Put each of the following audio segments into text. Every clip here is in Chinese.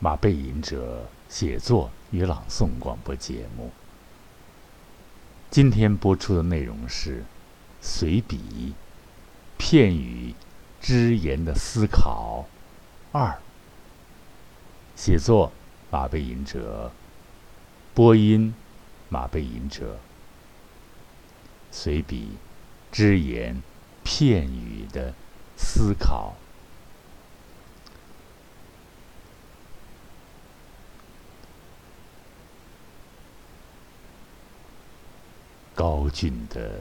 马背吟者写作与朗诵广播节目。今天播出的内容是随笔、片语、只言的思考二。写作马背吟者，播音马背吟者。随笔、只言、片语的思考。高峻的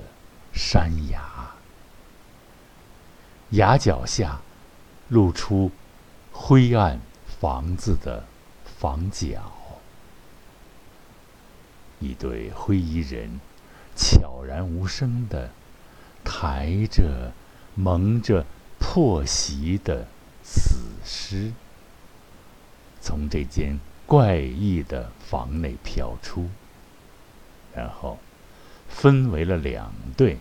山崖，崖脚下露出灰暗房子的房角，一对灰衣人悄然无声的抬着蒙着破席的死尸，从这间怪异的房内飘出，然后。分为了两队，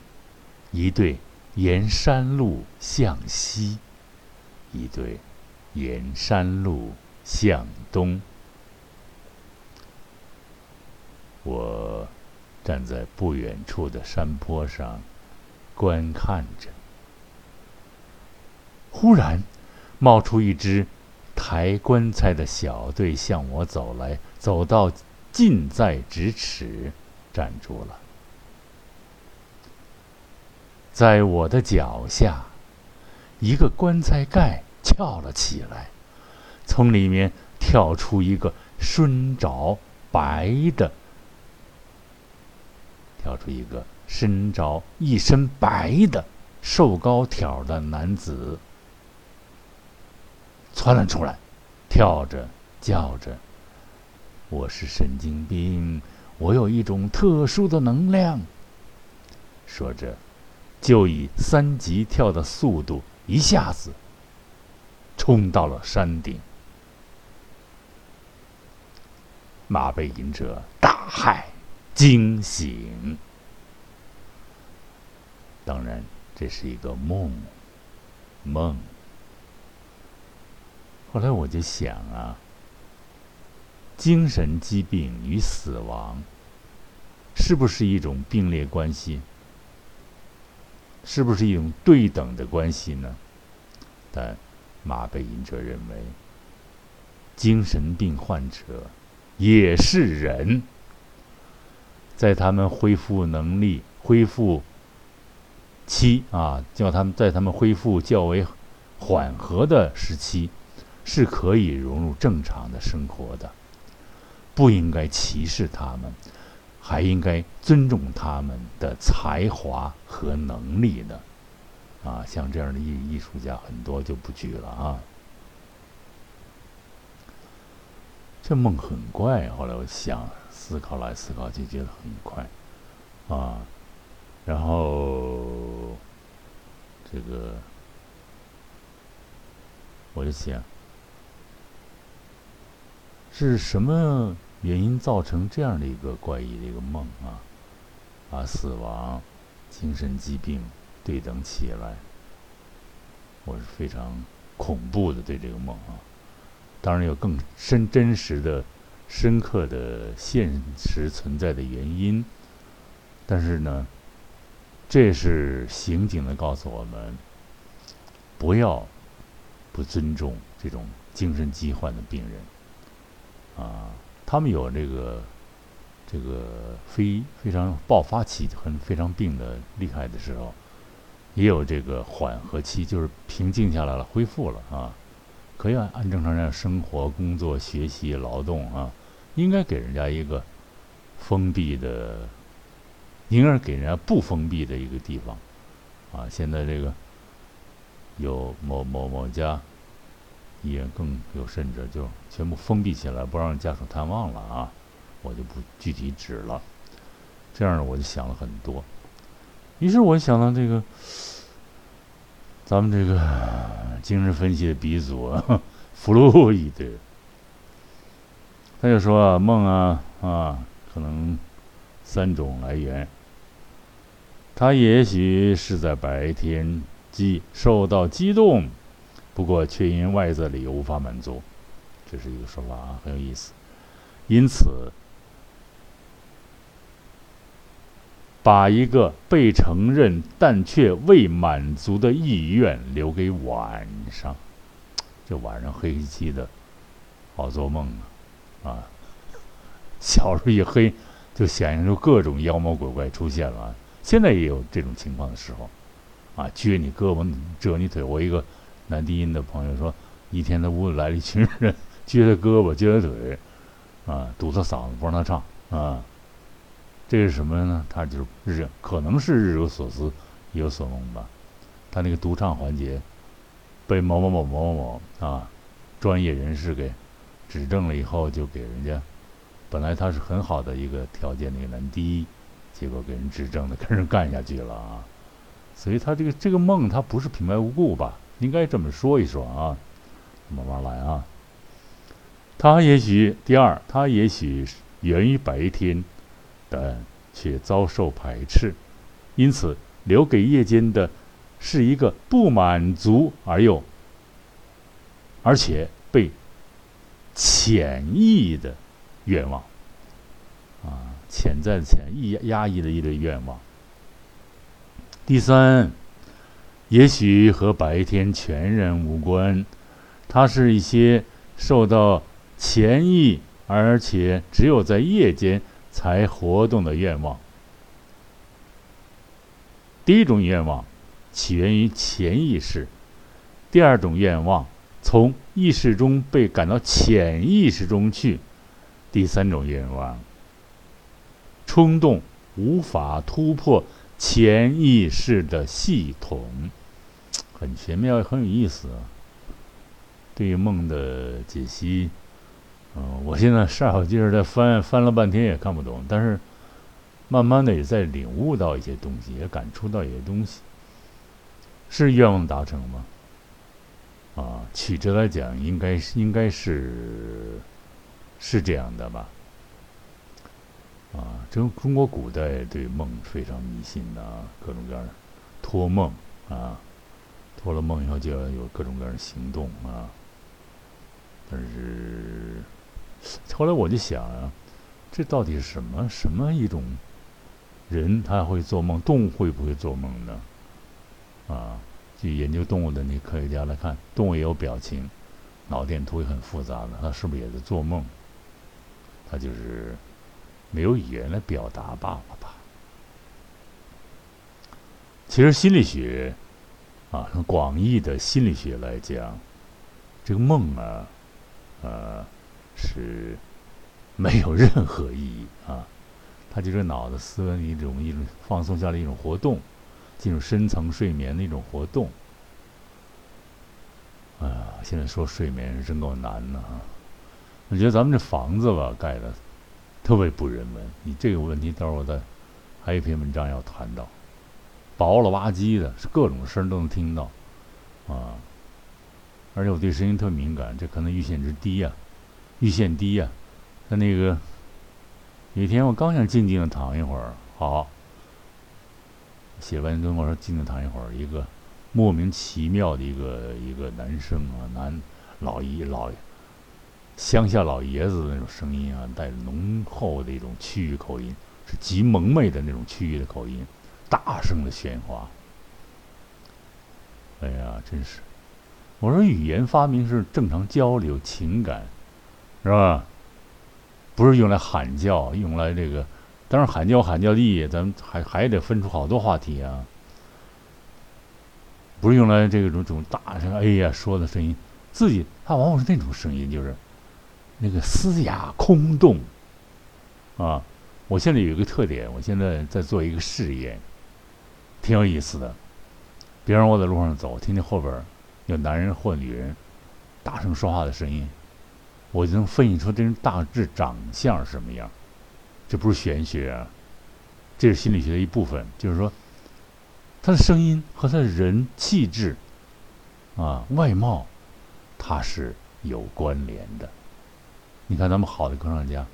一队沿山路向西，一队沿山路向东。我站在不远处的山坡上观看着，忽然冒出一支抬棺材的小队向我走来，走到近在咫尺，站住了。在我的脚下，一个棺材盖翘了起来，从里面跳出一个身着白的，跳出一个身着一身白的瘦高挑的男子，窜了出来，跳着叫着：“我是神经病，我有一种特殊的能量。”说着。就以三级跳的速度，一下子冲到了山顶。马背吟者大骇，惊醒。当然，这是一个梦，梦。后来我就想啊，精神疾病与死亡，是不是一种并列关系？是不是一种对等的关系呢？但马贝因则认为，精神病患者也是人，在他们恢复能力、恢复期啊，叫他们在他们恢复较为缓和的时期，是可以融入正常的生活的，不应该歧视他们。还应该尊重他们的才华和能力的，啊，像这样的艺艺术家很多就不举了啊。这梦很怪，后来我想思考来思考去，觉得很快，啊，然后这个我就想是什么？原因造成这样的一个怪异的一个梦啊，啊，死亡、精神疾病对等起来，我是非常恐怖的对这个梦啊。当然有更深真实的、深刻的现实存在的原因，但是呢，这是刑警的告诉我们，不要不尊重这种精神疾患的病人啊。他们有这个，这个非非常爆发期很非常病的厉害的时候，也有这个缓和期，就是平静下来了，恢复了啊，可以按按正常人生活、工作、学习、劳动啊，应该给人家一个封闭的，应该是给人家不封闭的一个地方啊。现在这个有某某某家。也更有甚者，就全部封闭起来，不让家属探望了啊！我就不具体指了。这样，我就想了很多。于是我想到这个，咱们这个精神分析的鼻祖啊，弗洛伊德，他就说啊，梦啊啊，可能三种来源。他也许是在白天激受到激动。不过却因外在理由无法满足，这是一个说法啊，很有意思。因此，把一个被承认但却未满足的意愿留给晚上，这晚上黑漆漆的，好做梦啊！啊，小时候一黑，就显现出各种妖魔鬼怪出现了。现在也有这种情况的时候，啊，撅你胳膊，折你腿。我一个男低音的朋友说，一天他屋里来了一群人，撅他胳膊，撅他腿，啊，堵他嗓子，不让他唱，啊，这是什么呢？他就是日，可能是日有所思，夜有所梦吧。他那个独唱环节，被某某某某某某啊，专业人士给指正了以后，就给人家，本来他是很好的一个条件的一个男低。结果给人指正的，跟人干下去了啊！所以他这个这个梦，他不是平白无故吧？应该这么说一说啊，慢慢来啊。他也许第二，他也许源于白天，但却遭受排斥，因此留给夜间的，是一个不满足而又而且被潜意的愿望啊。潜在的潜意压抑的一类愿望。第三，也许和白天全然无关，它是一些受到潜意，而且只有在夜间才活动的愿望。第一种愿望起源于潜意识，第二种愿望从意识中被赶到潜意识中去，第三种愿望。冲动无法突破潜意识的系统，很玄妙，很有意思啊。对于梦的解析，嗯，我现在煞有介事在翻，翻了半天也看不懂，但是慢慢的也在领悟到一些东西，也感触到一些东西。是愿望达成吗？啊，曲折来讲，应该是应该是是这样的吧。啊，中中国古代对梦非常迷信的啊，各种各样托梦啊，托了梦以后就要有各种各样的行动啊。但是后来我就想啊，这到底是什么什么一种人他会做梦？动物会不会做梦呢？啊，据研究动物的那科学家来看，动物也有表情，脑电图也很复杂的，它是不是也在做梦？它就是。没有语言来表达罢了吧？其实心理学啊，从广义的心理学来讲，这个梦啊，呃，是没有任何意义啊。它就是脑子思维一种一种放松下来一种活动，进入深层睡眠的一种活动。啊，现在说睡眠是真够难的啊！我觉得咱们这房子吧，盖的。特别不人文，你这个问题，到时候我再还有一篇文章要谈到，薄了吧唧的，是各种声都能听到，啊，而且我对声音特敏感，这可能阈限值低呀，阈限低呀。他那个有一天我刚想静静的躺一会儿，好，写完跟我说静静躺一会儿，一个莫名其妙的一个一个男生啊，男老一老。乡下老爷子的那种声音啊，带着浓厚的一种区域口音，是极蒙昧的那种区域的口音，大声的喧哗。哎呀，真是！我说语言发明是正常交流情感，是吧？不是用来喊叫，用来这个，当然喊叫喊叫地，咱们还还得分出好多话题啊。不是用来这种这种大声哎呀说的声音，自己他往往是那种声音，就是。那个嘶哑空洞，啊！我现在有一个特点，我现在在做一个试验，挺有意思的。比方说我在路上走，听见后边有男人或女人大声说话的声音，我就能分析出这人大致长相什么样。这不是玄学啊，这是心理学的一部分。就是说，他的声音和他的人气质啊、外貌，它是有关联的。你看咱们好的歌唱家，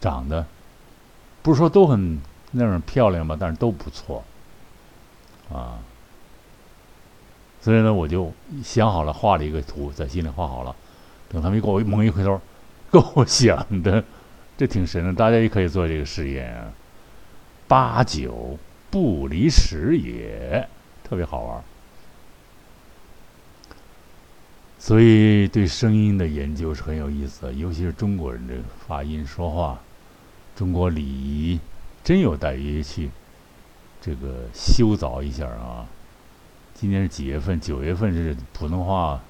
长得不是说都很那种漂亮吧，但是都不错，啊。所以呢，我就想好了，画了一个图，在心里画好了，等他们一给我猛一回头，给我想的，这挺神的。大家也可以做这个实验啊。八九不离十也，特别好玩。所以对声音的研究是很有意思的，尤其是中国人的发音说话，中国礼仪真有待于去这个修凿一下啊。今年是几月份？九月份是普通话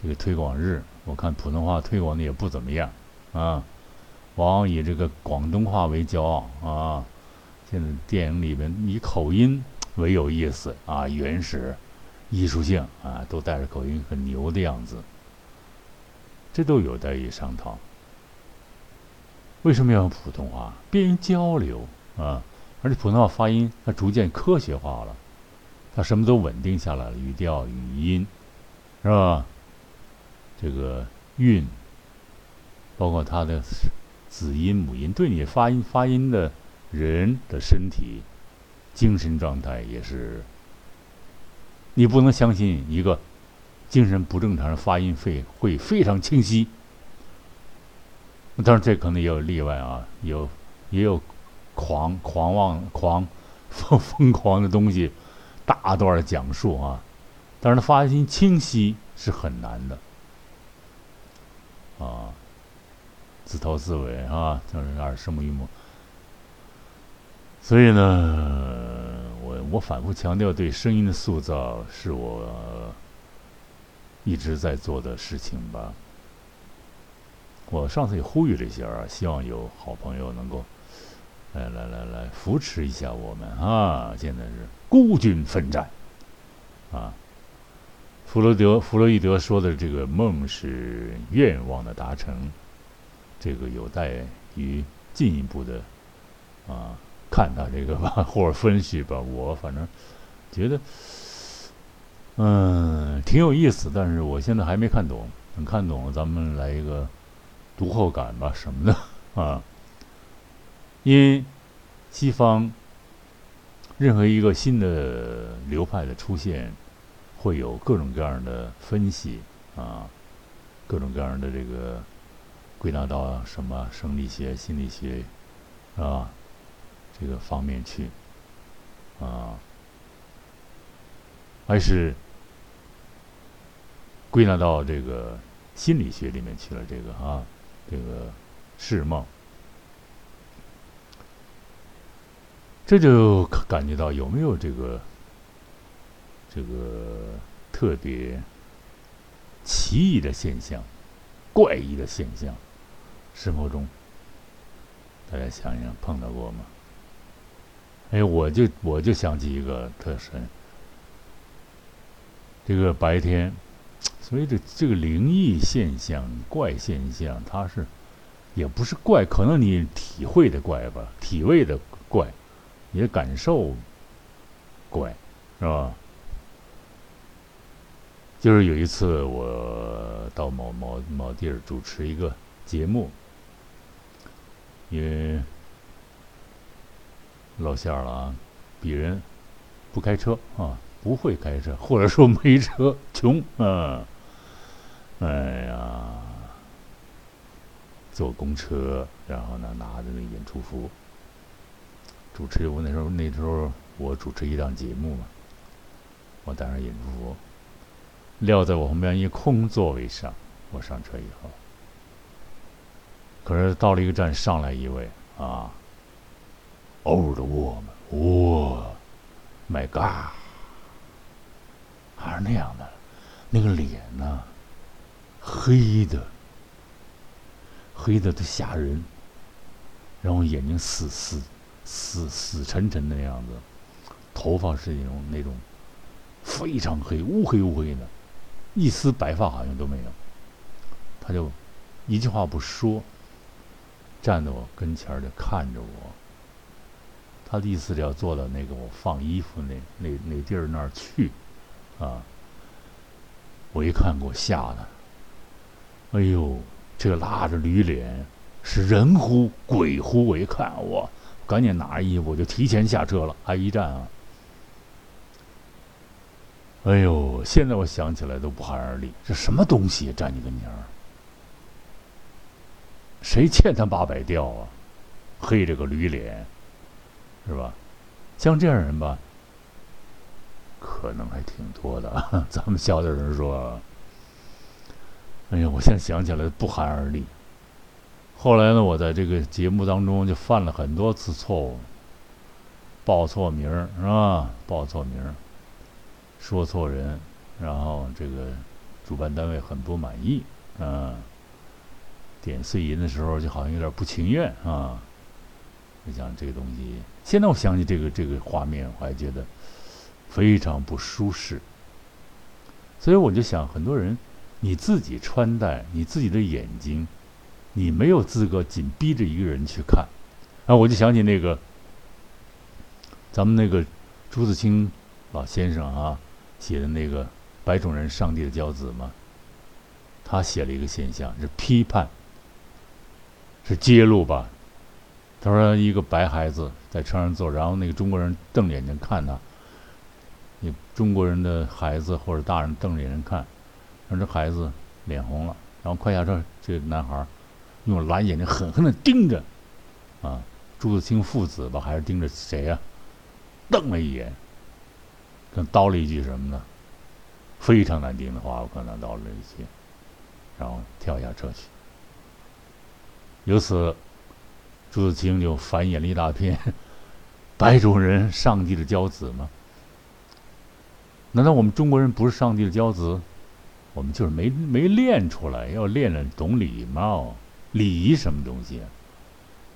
这个推广日，我看普通话推广的也不怎么样啊，往往以这个广东话为骄傲啊。现在电影里边以口音为有意思啊，原始。艺术性啊，都带着口音，很牛的样子，这都有待于商讨。为什么要用普通话？便于交流啊，而且普通话发音它逐渐科学化了，它什么都稳定下来了，语调、语音，是吧？这个韵，包括它的子音、母音，对你发音发音的人的身体、精神状态也是。你不能相信一个精神不正常的发音会会非常清晰。当然，这可能也有例外啊，有也有狂狂妄狂疯疯狂的东西，大段的讲述啊。但是，他发音清晰是很难的啊，自头自尾啊，就是耳声目目。所以呢。我反复强调，对声音的塑造是我一直在做的事情吧。我上次也呼吁了一下啊，希望有好朋友能够来来来来扶持一下我们啊！现在是孤军奋战啊。弗洛德弗洛伊德说的这个梦是愿望的达成，这个有待于进一步的啊。看他这个吧，或者分析吧，我反正觉得，嗯，挺有意思。但是我现在还没看懂，等看懂了，咱们来一个读后感吧，什么的啊？因为西方任何一个新的流派的出现，会有各种各样的分析啊，各种各样的这个归纳到什么生理学、心理学啊。这个方面去，啊，还是归纳到这个心理学里面去了。这个啊，这个是梦，这就感觉到有没有这个这个特别奇异的现象、怪异的现象，生活中大家想想碰到过吗？哎，我就我就想起一个特深，这个白天，所以这这个灵异现象、怪现象，它是也不是怪，可能你体会的怪吧，体味的怪，你的感受怪，是吧？就是有一次我到某某某地儿主持一个节目，因为。露馅了啊！鄙人不开车啊，不会开车，或者说没车，穷啊！哎呀，坐公车，然后呢，拿着那演出服，主持。我那时候那时候我主持一档节目嘛，我带上演出服，撂在我旁边一空座位上。我上车以后，可是到了一个站，上来一位啊。Old woman，哇，My God，还是那样的，那个脸呢，黑的，黑的都吓人，然后眼睛死死死死沉沉的样子，头发是那种那种非常黑，乌黑乌黑的，一丝白发好像都没有。他就一句话不说，站在我跟前儿就看着我。他的意思是要坐到那个我放衣服那那那地儿那儿去，啊！我一看给我吓的，哎呦，这个拉着驴脸，是人乎鬼乎！我一看，我赶紧拿着衣服我就提前下车了，还一站啊！哎呦，现在我想起来都不寒而栗，这什么东西站你跟前儿？谁欠他八百吊啊？黑着个驴脸，是吧？像这样人吧，可能还挺多的。咱们小点人说，哎呀，我现在想起来不寒而栗。后来呢，我在这个节目当中就犯了很多次错误，报错名儿是吧？报错名儿，说错人，然后这个主办单位很不满意，嗯，点碎银的时候就好像有点不情愿啊。我想这个东西，现在我想起这个这个画面，我还觉得非常不舒适。所以我就想，很多人，你自己穿戴，你自己的眼睛。你没有资格紧逼着一个人去看，啊，我就想起那个，咱们那个朱自清老先生啊写的那个《白种人上帝的骄子》嘛，他写了一个现象，是批判，是揭露吧。他说一个白孩子在车上坐，然后那个中国人瞪着眼睛看他，你中国人的孩子或者大人瞪着眼睛看，让这孩子脸红了，然后快下车，这个男孩。用蓝眼睛狠狠地盯着，啊，朱自清父子吧，还是盯着谁呀？瞪了一眼，跟叨了一句什么呢？非常难听的话，我可能叨了一句，然后跳下车去。由此，朱自清就繁衍了一大片 白种人上帝的骄子吗？难道我们中国人不是上帝的骄子？我们就是没没练出来，要练练懂礼貌。礼仪什么东西？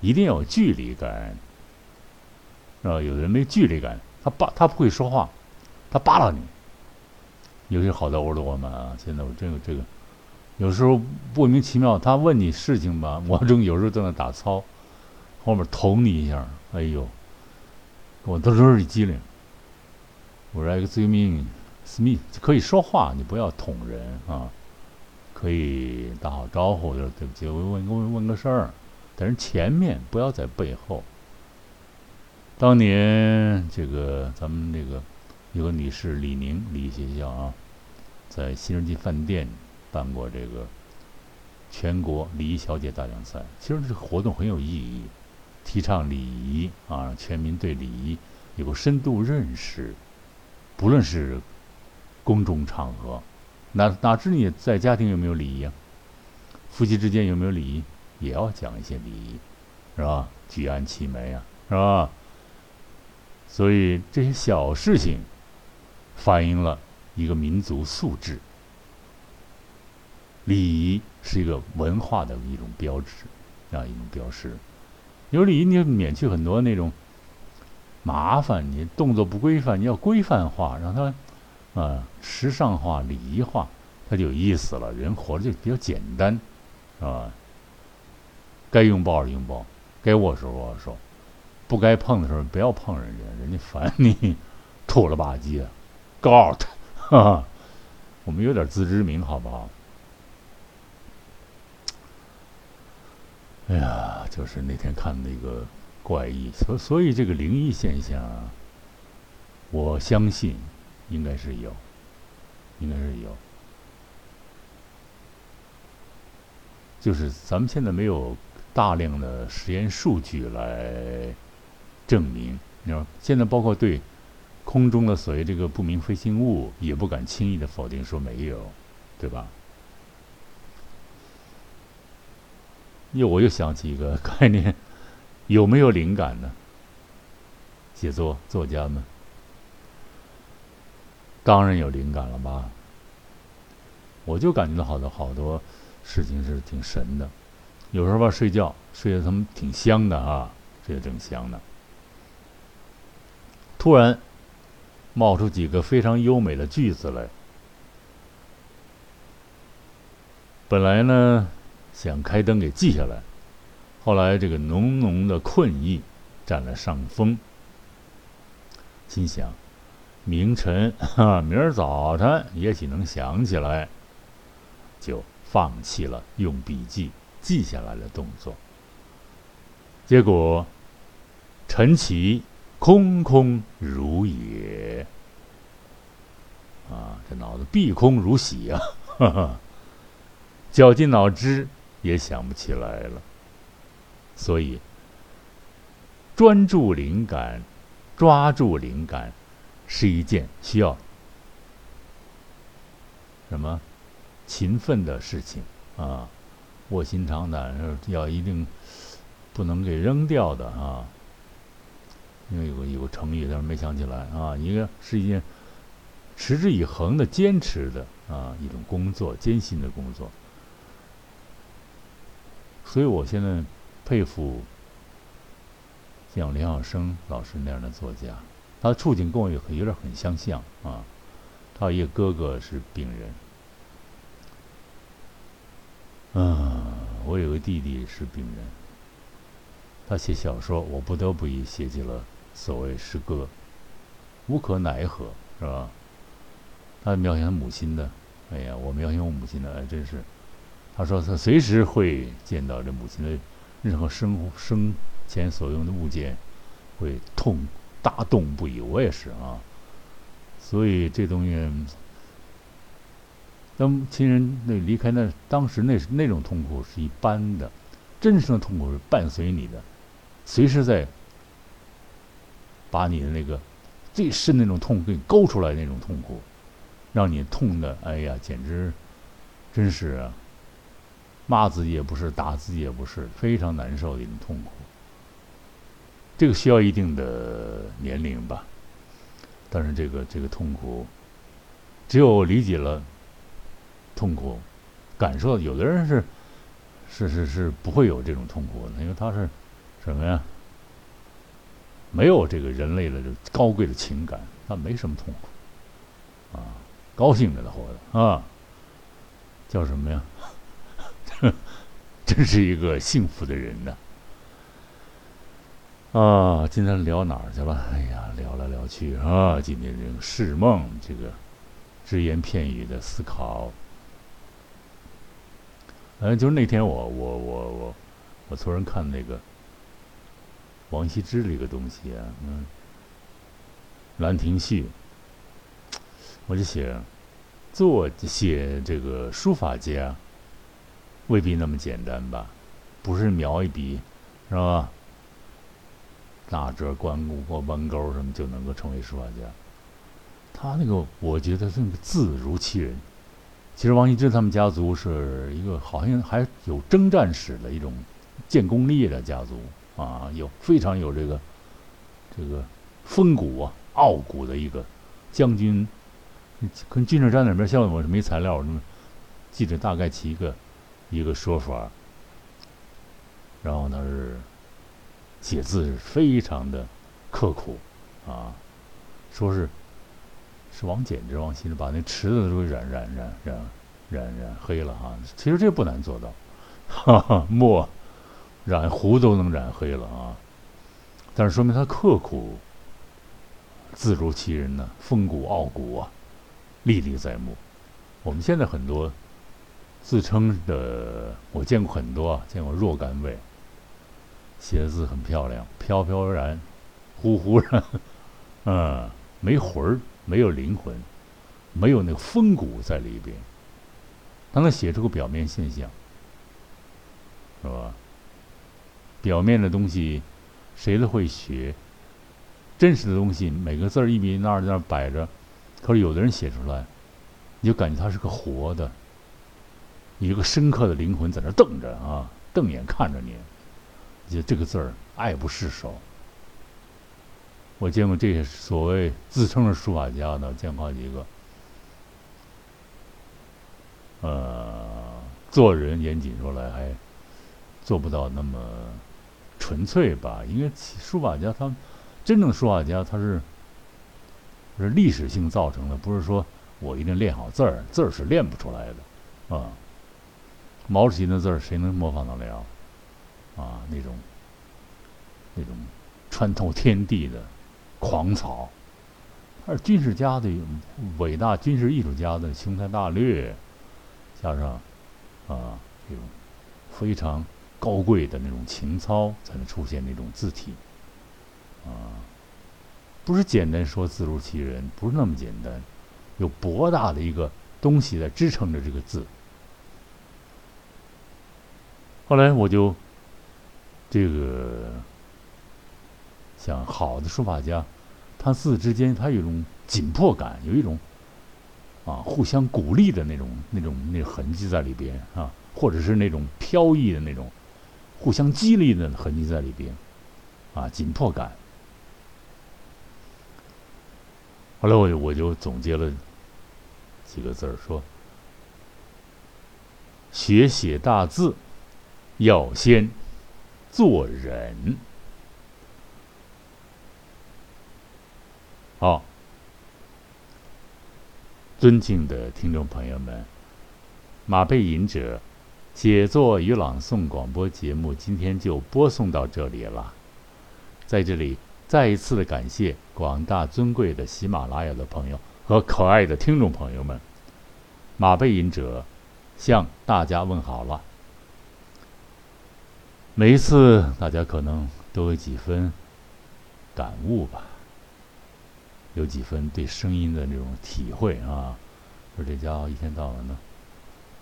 一定要有距离感，是吧？有的人没距离感，他扒他不会说话，他扒拉你。有些好多我们啊，现在我真有这个，有时候莫名其妙，他问你事情吧，我正有时候在那打操，后面捅你一下，哎呦，我都都是机灵。我说 Excuse me, Smith，可以说话，你不要捅人啊。可以打好招呼，就是对不起，我问问问个事儿，但是前面不要在背后。当年这个咱们这个有个女士李宁李学校啊，在新世纪饭店办过这个全国礼仪小姐大奖赛。其实这个活动很有意义，提倡礼仪啊，全民对礼仪有个深度认识，不论是公众场合。哪哪知你在家庭有没有礼仪啊？夫妻之间有没有礼仪？也要讲一些礼仪，是吧？举案齐眉啊，是吧？所以这些小事情反映了一个民族素质。礼仪是一个文化的一种标志，啊，一种标识。有礼仪，你免去很多那种麻烦。你动作不规范，你要规范化，让它。啊，时尚化、礼仪化，它就有意思了。人活着就比较简单，是吧？该拥抱的拥抱，该握手握手，不该碰的时候不要碰人家，人家烦你，土了吧唧的，out，哈哈。我们有点自知之明，好不好？哎呀，就是那天看那个怪异，所所以这个灵异现象，我相信。应该是有，应该是有，就是咱们现在没有大量的实验数据来证明。你说现在包括对空中的所谓这个不明飞行物，也不敢轻易的否定说没有，对吧？又我又想起一个概念，有没有灵感呢？写作作家们。当然有灵感了吧？我就感觉到好多好多事情是挺神的。有时候吧，睡觉睡得他们挺香的啊，睡得正香呢。突然冒出几个非常优美的句子来。本来呢想开灯给记下来，后来这个浓浓的困意占了上风，心想。明晨，哈，明儿早晨也许能想起来，就放弃了用笔记记下来的动作。结果，晨起空空如也，啊，这脑子碧空如洗啊，哈哈，绞尽脑汁也想不起来了。所以，专注灵感、抓住灵感，是一件需要什么勤奋的事情啊，卧薪尝胆是要一定不能给扔掉的啊。因为有个有个成语，但是没想起来啊。一个是一件持之以恒的坚持的啊一种工作，艰辛的工作。所以我现在佩服像梁晓声老师那样的作家，他的处境跟我有有点很相像啊。他一个哥哥是病人，嗯，我有个弟弟是病人。他写小说，我不得不以写起了。所谓诗歌，无可奈何，是吧？他描写他母亲的，哎呀，我描写我母亲的，哎，真是。他说他随时会见到这母亲的任何生生前所用的物件，会痛大动不已。我也是啊。所以这东西，当亲人那离开那当时那那种痛苦是一般的，真实的痛苦是伴随你的，随时在。把你的那个最深那种痛给你勾出来那种痛苦，让你痛的，哎呀，简直真是啊，骂自己也不是，打自己也不是，非常难受的一种痛苦。这个需要一定的年龄吧，但是这个这个痛苦，只有理解了痛苦，感受，有的人是是是是不会有这种痛苦的，因为他是什么呀？没有这个人类的这高贵的情感，他没什么痛苦，啊，高兴着呢活的啊，叫什么呀？真是一个幸福的人呢。啊，今天聊哪儿去了？哎呀，聊来聊去啊，今天这个释梦，这个只言片语的思考，嗯，就是那天我我我我我突然看那个。王羲之这个东西啊，嗯，《兰亭序》，我就写，做写这个书法家，未必那么简单吧？不是描一笔，是吧？大折关顾或弯钩什么就能够成为书法家？他那个，我觉得那个字如其人。其实王羲之他们家族是一个好像还有征战史的一种建功立业的家族。啊，有非常有这个这个风骨啊、傲骨的一个将军，跟军事站那边，像我是没材料，那么记着大概其一个一个说法。然后他是写字是非常的刻苦啊，说是是王翦之王羲之把那池子都染染染染染染黑了啊，其实这不难做到，哈哈，墨。染胡都能染黑了啊！但是说明他刻苦，字如其人呢，风骨傲骨啊，历历在目。我们现在很多自称的，我见过很多啊，见过若干位，写的字很漂亮，飘飘然，忽忽然，嗯，没魂儿，没有灵魂，没有那个风骨在里边。他能写出个表面现象，是吧？表面的东西，谁都会学。真实的东西，每个字儿一笔那儿在那儿摆着，可是有的人写出来，你就感觉他是个活的，一个深刻的灵魂在那瞪着啊，瞪眼看着你，就这个字儿爱不释手。我见过这些所谓自称是书法家的，见过好几个，呃，做人严谨说来还做不到那么。纯粹吧，因为书法家他真正书法家他是是历史性造成的，不是说我一定练好字儿，字儿是练不出来的啊。毛主席的字儿谁能模仿得了啊？那种那种穿透天地的狂草，他是军事家的伟大军事艺术家的雄才大略，加上啊这种非常。高贵的那种情操，才能出现那种字体，啊，不是简单说字如其人，不是那么简单，有博大的一个东西在支撑着这个字。后来我就这个像好的书法家，他字之间他有一种紧迫感，有一种啊互相鼓励的那种那种那痕迹在里边啊，或者是那种飘逸的那种互相激励的痕迹在里边啊，紧迫感。后来我我就总结了几个字儿，说学写大字要先做人。好，尊敬的听众朋友们，马背吟者写作与朗诵广播节目今天就播送到这里了，在这里。再一次的感谢广大尊贵的喜马拉雅的朋友和可爱的听众朋友们，马背吟者向大家问好了。每一次大家可能都有几分感悟吧，有几分对声音的那种体会啊。说这家伙一天到晚的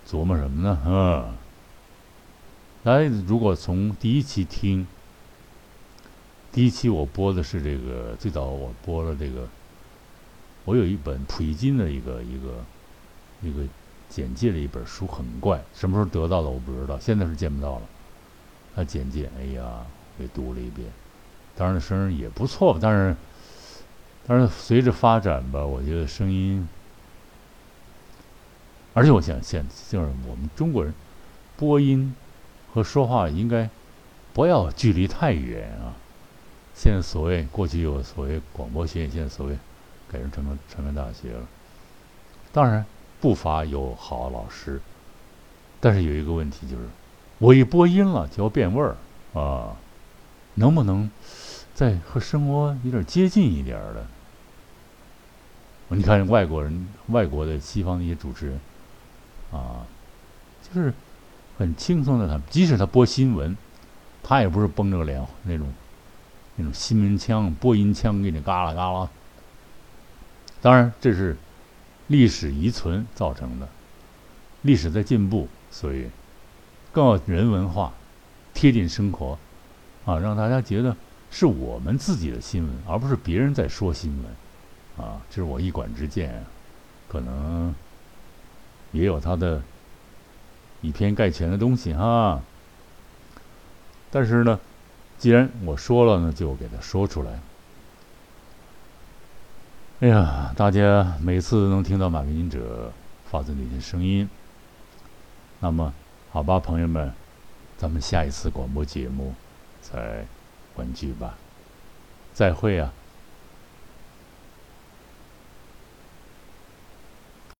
琢磨什么呢？嗯，来，如果从第一期听。第一期我播的是这个，最早我播了这个，我有一本普希金的一个一个一个简介的一本书，很怪，什么时候得到的我不知道，现在是见不到了。他简介，哎呀，给读了一遍，当然声音也不错，但是但是随着发展吧，我觉得声音，而且我想现就是我们中国人播音和说话应该不要距离太远啊。现在所谓过去有所谓广播学院，现在所谓改成成了成人大学了。当然不乏有好老师，但是有一个问题就是，我一播音了就要变味儿啊，能不能再和生活有点接近一点的？你看外国人、外国的西方的一些主持人啊，就是很轻松的，他即使他播新闻，他也不是绷着个脸那种。那种新闻腔、播音腔给你嘎啦嘎啦。当然，这是历史遗存造成的，历史在进步，所以更要人文化、贴近生活，啊，让大家觉得是我们自己的新闻，而不是别人在说新闻，啊，这是我一管之见，可能也有他的以偏概全的东西哈。但是呢。既然我说了呢，就给他说出来。哎呀，大家每次能听到马背吟者发自内心声音，那么好吧，朋友们，咱们下一次广播节目再欢聚吧，再会啊。